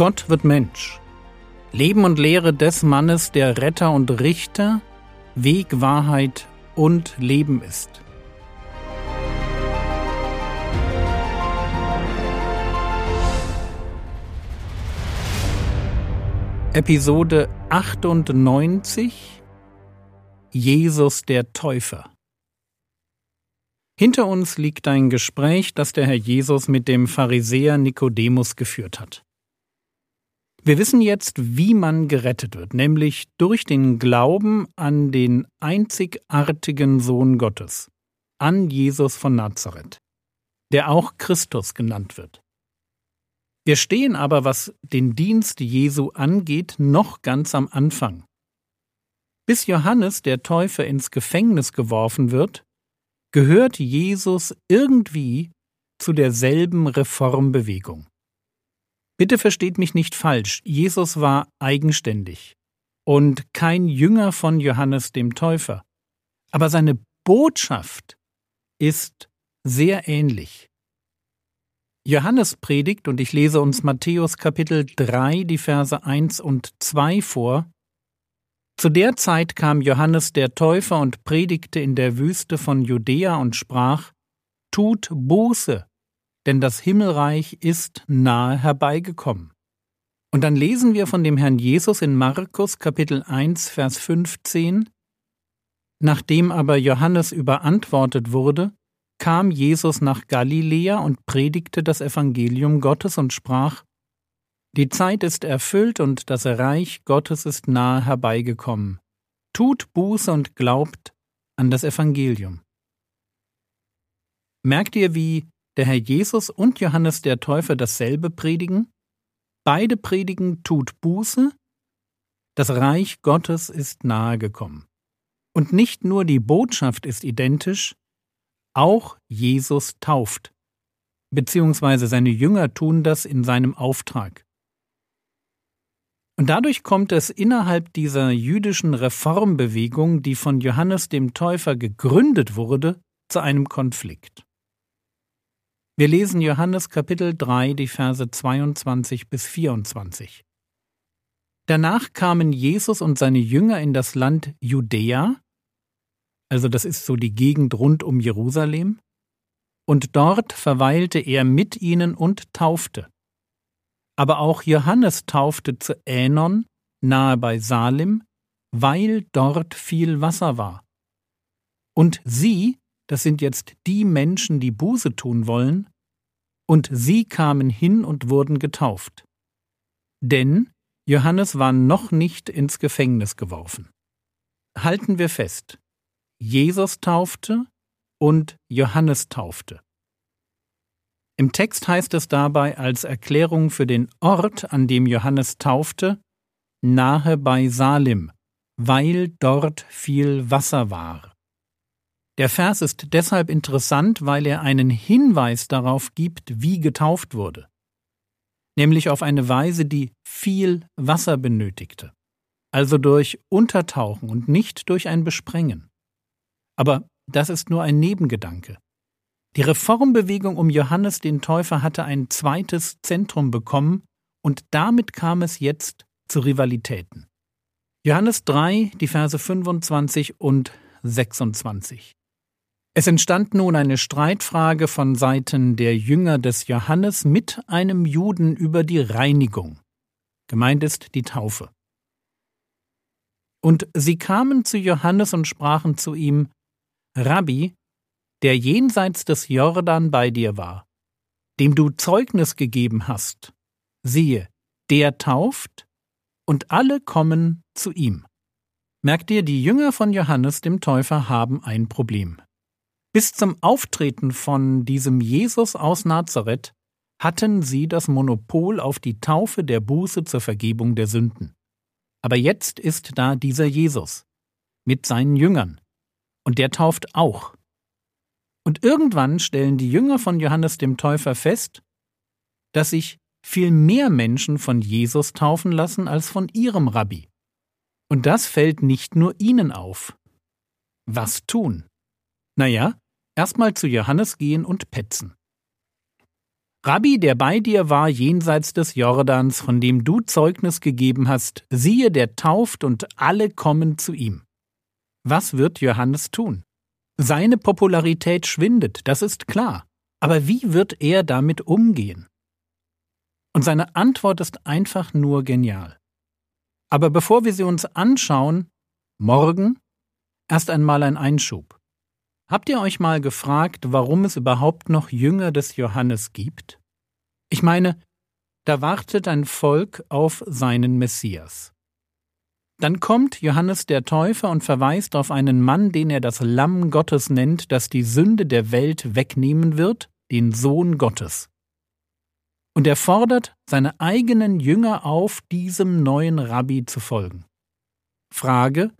Gott wird Mensch. Leben und Lehre des Mannes, der Retter und Richter, Weg, Wahrheit und Leben ist. Episode 98 Jesus der Täufer Hinter uns liegt ein Gespräch, das der Herr Jesus mit dem Pharisäer Nikodemus geführt hat. Wir wissen jetzt, wie man gerettet wird, nämlich durch den Glauben an den einzigartigen Sohn Gottes, an Jesus von Nazareth, der auch Christus genannt wird. Wir stehen aber, was den Dienst Jesu angeht, noch ganz am Anfang. Bis Johannes der Täufer ins Gefängnis geworfen wird, gehört Jesus irgendwie zu derselben Reformbewegung. Bitte versteht mich nicht falsch, Jesus war eigenständig und kein Jünger von Johannes dem Täufer, aber seine Botschaft ist sehr ähnlich. Johannes predigt, und ich lese uns Matthäus Kapitel 3, die Verse 1 und 2 vor. Zu der Zeit kam Johannes der Täufer und predigte in der Wüste von Judäa und sprach, Tut Buße, denn das Himmelreich ist nahe herbeigekommen. Und dann lesen wir von dem Herrn Jesus in Markus Kapitel 1 Vers 15 Nachdem aber Johannes überantwortet wurde, kam Jesus nach Galiläa und predigte das Evangelium Gottes und sprach Die Zeit ist erfüllt und das Reich Gottes ist nahe herbeigekommen. Tut Buße und glaubt an das Evangelium. Merkt ihr, wie der Herr Jesus und Johannes der Täufer dasselbe predigen? Beide predigen tut Buße, das Reich Gottes ist nahe gekommen. Und nicht nur die Botschaft ist identisch, auch Jesus tauft, beziehungsweise seine Jünger tun das in seinem Auftrag. Und dadurch kommt es innerhalb dieser jüdischen Reformbewegung, die von Johannes dem Täufer gegründet wurde, zu einem Konflikt. Wir lesen Johannes Kapitel 3, die Verse 22 bis 24. Danach kamen Jesus und seine Jünger in das Land Judäa, also das ist so die Gegend rund um Jerusalem, und dort verweilte er mit ihnen und taufte. Aber auch Johannes taufte zu Änon, nahe bei Salim, weil dort viel Wasser war. Und sie, das sind jetzt die Menschen, die Buße tun wollen, und sie kamen hin und wurden getauft. Denn Johannes war noch nicht ins Gefängnis geworfen. Halten wir fest, Jesus taufte und Johannes taufte. Im Text heißt es dabei als Erklärung für den Ort, an dem Johannes taufte, nahe bei Salim, weil dort viel Wasser war. Der Vers ist deshalb interessant, weil er einen Hinweis darauf gibt, wie getauft wurde, nämlich auf eine Weise, die viel Wasser benötigte, also durch Untertauchen und nicht durch ein Besprengen. Aber das ist nur ein Nebengedanke. Die Reformbewegung um Johannes den Täufer hatte ein zweites Zentrum bekommen, und damit kam es jetzt zu Rivalitäten. Johannes 3, die Verse 25 und 26. Es entstand nun eine Streitfrage von Seiten der Jünger des Johannes mit einem Juden über die Reinigung. Gemeint ist die Taufe. Und sie kamen zu Johannes und sprachen zu ihm, Rabbi, der jenseits des Jordan bei dir war, dem du Zeugnis gegeben hast, siehe, der tauft, und alle kommen zu ihm. Merkt ihr, die Jünger von Johannes dem Täufer haben ein Problem. Bis zum Auftreten von diesem Jesus aus Nazareth hatten sie das Monopol auf die Taufe der Buße zur Vergebung der Sünden. Aber jetzt ist da dieser Jesus mit seinen Jüngern, und der tauft auch. Und irgendwann stellen die Jünger von Johannes dem Täufer fest, dass sich viel mehr Menschen von Jesus taufen lassen als von ihrem Rabbi. Und das fällt nicht nur ihnen auf. Was tun? Naja, erstmal zu Johannes gehen und petzen. Rabbi, der bei dir war jenseits des Jordans, von dem du Zeugnis gegeben hast, siehe, der tauft und alle kommen zu ihm. Was wird Johannes tun? Seine Popularität schwindet, das ist klar. Aber wie wird er damit umgehen? Und seine Antwort ist einfach nur genial. Aber bevor wir sie uns anschauen, morgen erst einmal ein Einschub. Habt ihr euch mal gefragt, warum es überhaupt noch Jünger des Johannes gibt? Ich meine, da wartet ein Volk auf seinen Messias. Dann kommt Johannes der Täufer und verweist auf einen Mann, den er das Lamm Gottes nennt, das die Sünde der Welt wegnehmen wird, den Sohn Gottes. Und er fordert seine eigenen Jünger auf, diesem neuen Rabbi zu folgen. Frage,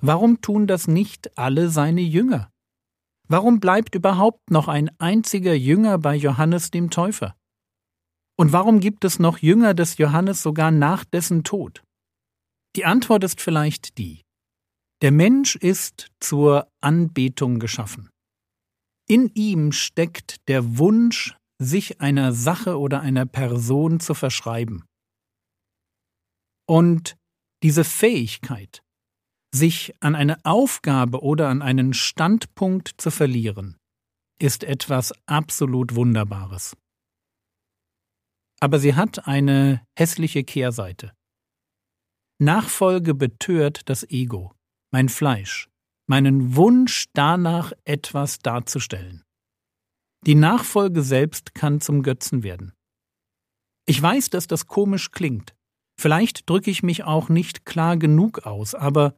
warum tun das nicht alle seine Jünger? Warum bleibt überhaupt noch ein einziger Jünger bei Johannes dem Täufer? Und warum gibt es noch Jünger des Johannes sogar nach dessen Tod? Die Antwort ist vielleicht die. Der Mensch ist zur Anbetung geschaffen. In ihm steckt der Wunsch, sich einer Sache oder einer Person zu verschreiben. Und diese Fähigkeit, sich an eine Aufgabe oder an einen Standpunkt zu verlieren, ist etwas absolut Wunderbares. Aber sie hat eine hässliche Kehrseite. Nachfolge betört das Ego, mein Fleisch, meinen Wunsch danach etwas darzustellen. Die Nachfolge selbst kann zum Götzen werden. Ich weiß, dass das komisch klingt. Vielleicht drücke ich mich auch nicht klar genug aus, aber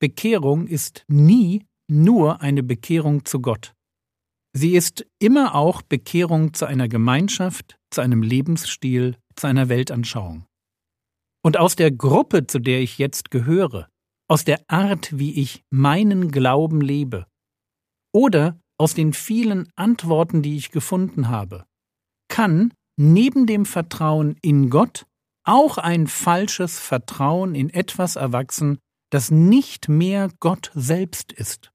Bekehrung ist nie nur eine Bekehrung zu Gott. Sie ist immer auch Bekehrung zu einer Gemeinschaft, zu einem Lebensstil, zu einer Weltanschauung. Und aus der Gruppe, zu der ich jetzt gehöre, aus der Art, wie ich meinen Glauben lebe, oder aus den vielen Antworten, die ich gefunden habe, kann neben dem Vertrauen in Gott auch ein falsches Vertrauen in etwas erwachsen, das nicht mehr Gott selbst ist.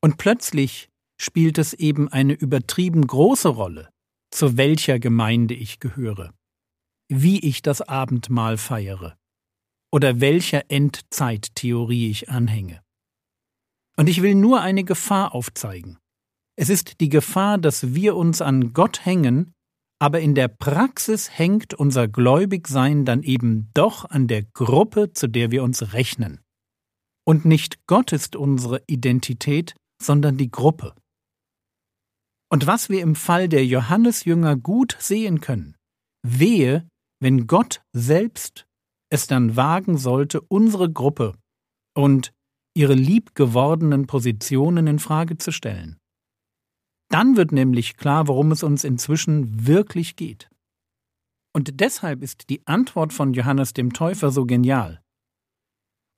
Und plötzlich spielt es eben eine übertrieben große Rolle, zu welcher Gemeinde ich gehöre, wie ich das Abendmahl feiere oder welcher Endzeittheorie ich anhänge. Und ich will nur eine Gefahr aufzeigen. Es ist die Gefahr, dass wir uns an Gott hängen, aber in der Praxis hängt unser Gläubigsein dann eben doch an der Gruppe, zu der wir uns rechnen. Und nicht Gott ist unsere Identität, sondern die Gruppe. Und was wir im Fall der Johannesjünger gut sehen können, wehe, wenn Gott selbst es dann wagen sollte, unsere Gruppe und ihre liebgewordenen Positionen in Frage zu stellen. Dann wird nämlich klar, worum es uns inzwischen wirklich geht. Und deshalb ist die Antwort von Johannes dem Täufer so genial.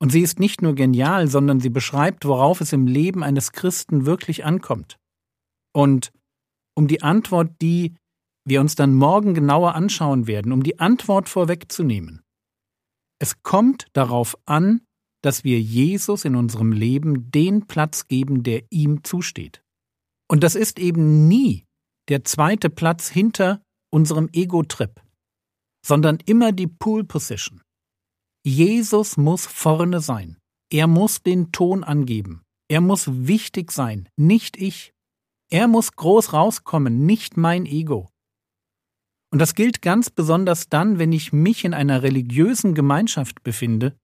Und sie ist nicht nur genial, sondern sie beschreibt, worauf es im Leben eines Christen wirklich ankommt. Und um die Antwort, die wir uns dann morgen genauer anschauen werden, um die Antwort vorwegzunehmen. Es kommt darauf an, dass wir Jesus in unserem Leben den Platz geben, der ihm zusteht. Und das ist eben nie der zweite Platz hinter unserem Ego-Trip, sondern immer die Pool Position. Jesus muss vorne sein. Er muss den Ton angeben. Er muss wichtig sein, nicht ich. Er muss groß rauskommen, nicht mein Ego. Und das gilt ganz besonders dann, wenn ich mich in einer religiösen Gemeinschaft befinde,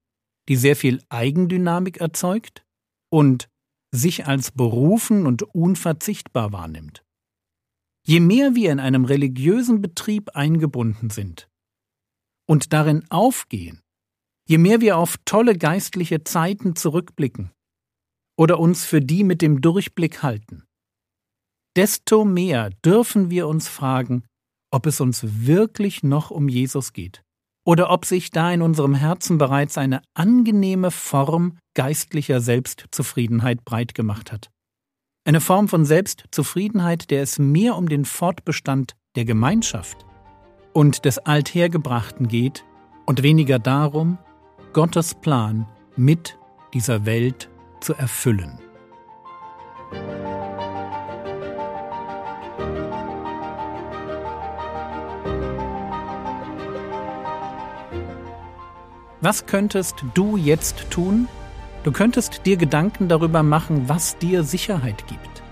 die sehr viel Eigendynamik erzeugt und sich als berufen und unverzichtbar wahrnimmt. Je mehr wir in einem religiösen Betrieb eingebunden sind und darin aufgehen, Je mehr wir auf tolle geistliche Zeiten zurückblicken oder uns für die mit dem Durchblick halten, desto mehr dürfen wir uns fragen, ob es uns wirklich noch um Jesus geht oder ob sich da in unserem Herzen bereits eine angenehme Form geistlicher Selbstzufriedenheit breit gemacht hat. Eine Form von Selbstzufriedenheit, der es mehr um den Fortbestand der Gemeinschaft und des Althergebrachten geht und weniger darum, Gottes Plan mit dieser Welt zu erfüllen. Was könntest du jetzt tun? Du könntest dir Gedanken darüber machen, was dir Sicherheit gibt.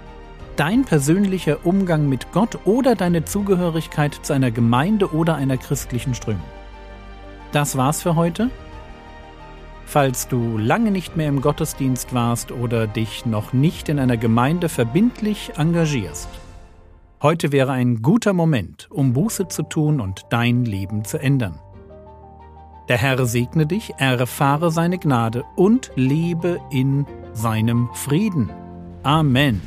Dein persönlicher Umgang mit Gott oder deine Zugehörigkeit zu einer Gemeinde oder einer christlichen Strömung. Das war's für heute. Falls du lange nicht mehr im Gottesdienst warst oder dich noch nicht in einer Gemeinde verbindlich engagierst, heute wäre ein guter Moment, um Buße zu tun und dein Leben zu ändern. Der Herr segne dich, erfahre seine Gnade und lebe in seinem Frieden. Amen.